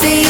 see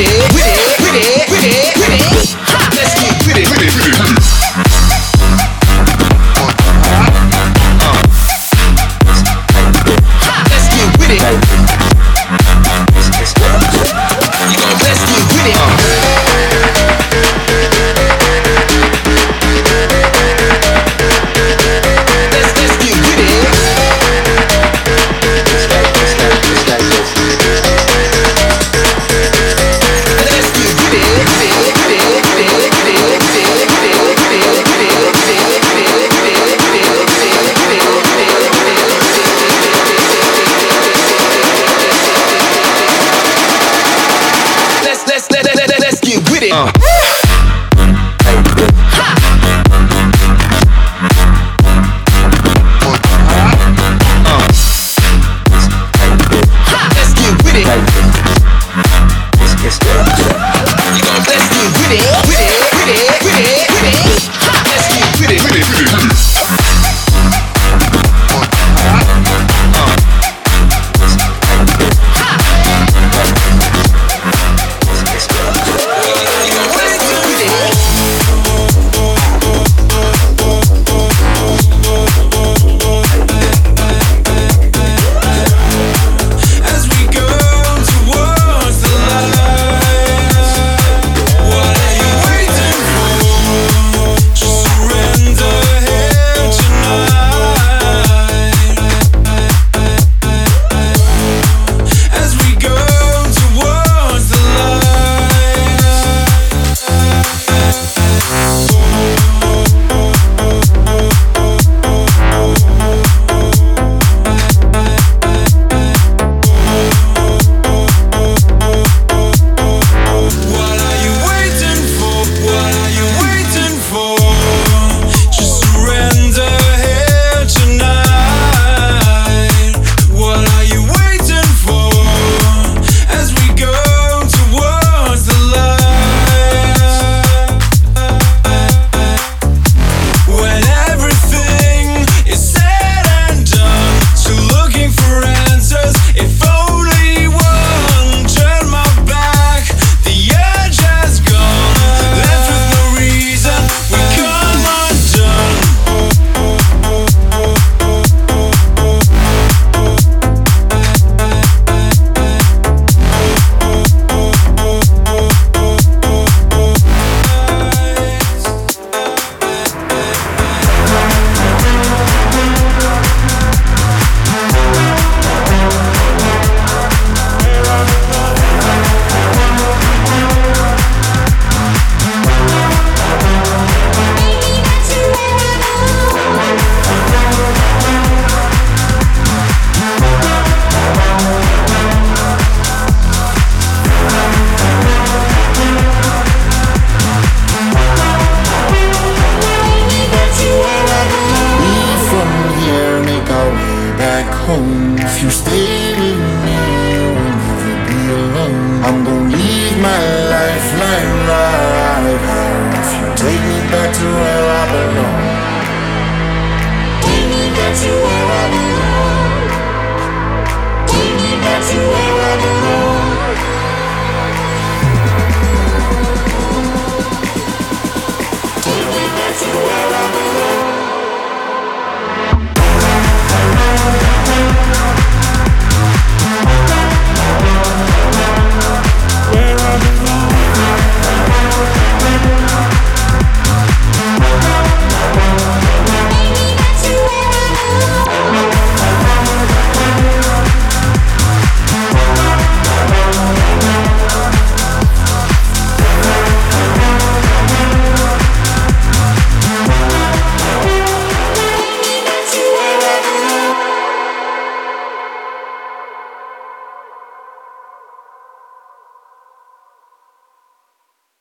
Yeah. If